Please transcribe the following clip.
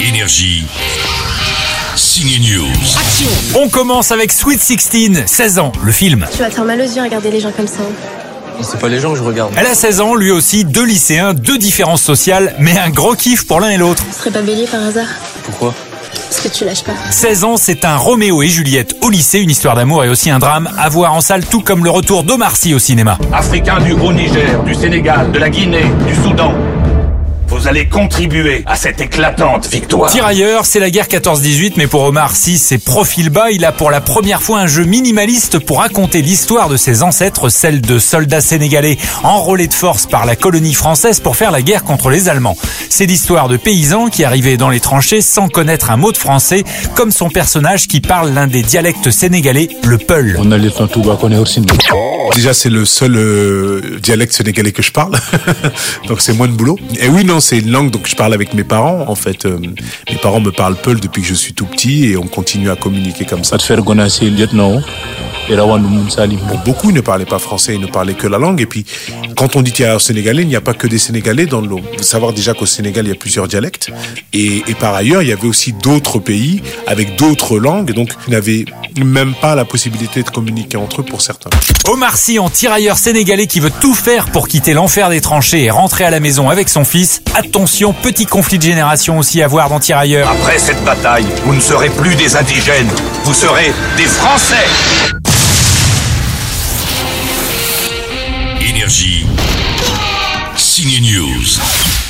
Énergie. Signe News. On commence avec Sweet 16, 16 ans, le film. Tu vas te faire mal aux yeux à regarder les gens comme ça. C'est pas les gens que je regarde. Elle a 16 ans, lui aussi, deux lycéens, deux différences sociales, mais un gros kiff pour l'un et l'autre. Tu serais pas bélier par hasard Pourquoi Parce que tu lâches pas. 16 ans, c'est un Roméo et Juliette au lycée, une histoire d'amour et aussi un drame à voir en salle, tout comme le retour d'Omar Sy au cinéma. Africains du Haut-Niger, du Sénégal, de la Guinée, du Soudan. Vous allez contribuer à cette éclatante victoire. Tirailleurs, c'est la guerre 14-18, mais pour Omar Sy, c'est profil bas. Il a pour la première fois un jeu minimaliste pour raconter l'histoire de ses ancêtres, celle de soldats sénégalais enrôlés de force par la colonie française pour faire la guerre contre les Allemands. C'est l'histoire de paysans qui arrivaient dans les tranchées sans connaître un mot de français, comme son personnage qui parle l'un des dialectes sénégalais, le peul. On a les Touba qu'on est aussi. Déjà, c'est le seul euh, dialecte sénégalais que je parle, donc c'est moins de boulot. Et oui, non, c'est une langue donc je parle avec mes parents. En fait, euh, mes parents me parlent peul depuis que je suis tout petit et on continue à communiquer comme ça. Beaucoup ne parlaient pas français, ils ne parlaient que la langue. Et puis, quand on dit tirailleurs sénégalais, il n'y a pas que des Sénégalais dans le. Faut savoir déjà qu'au Sénégal, il y a plusieurs dialectes. Et, et par ailleurs, il y avait aussi d'autres pays avec d'autres langues. Donc, n'avaient même pas la possibilité de communiquer entre eux pour certains. Omar Sy en tirailleur sénégalais qui veut tout faire pour quitter l'enfer des tranchées et rentrer à la maison avec son fils. Attention, petit conflit de génération aussi à voir dans Tirailleurs. Après cette bataille, vous ne serez plus des indigènes, vous serez des Français. Énergie. Signe News.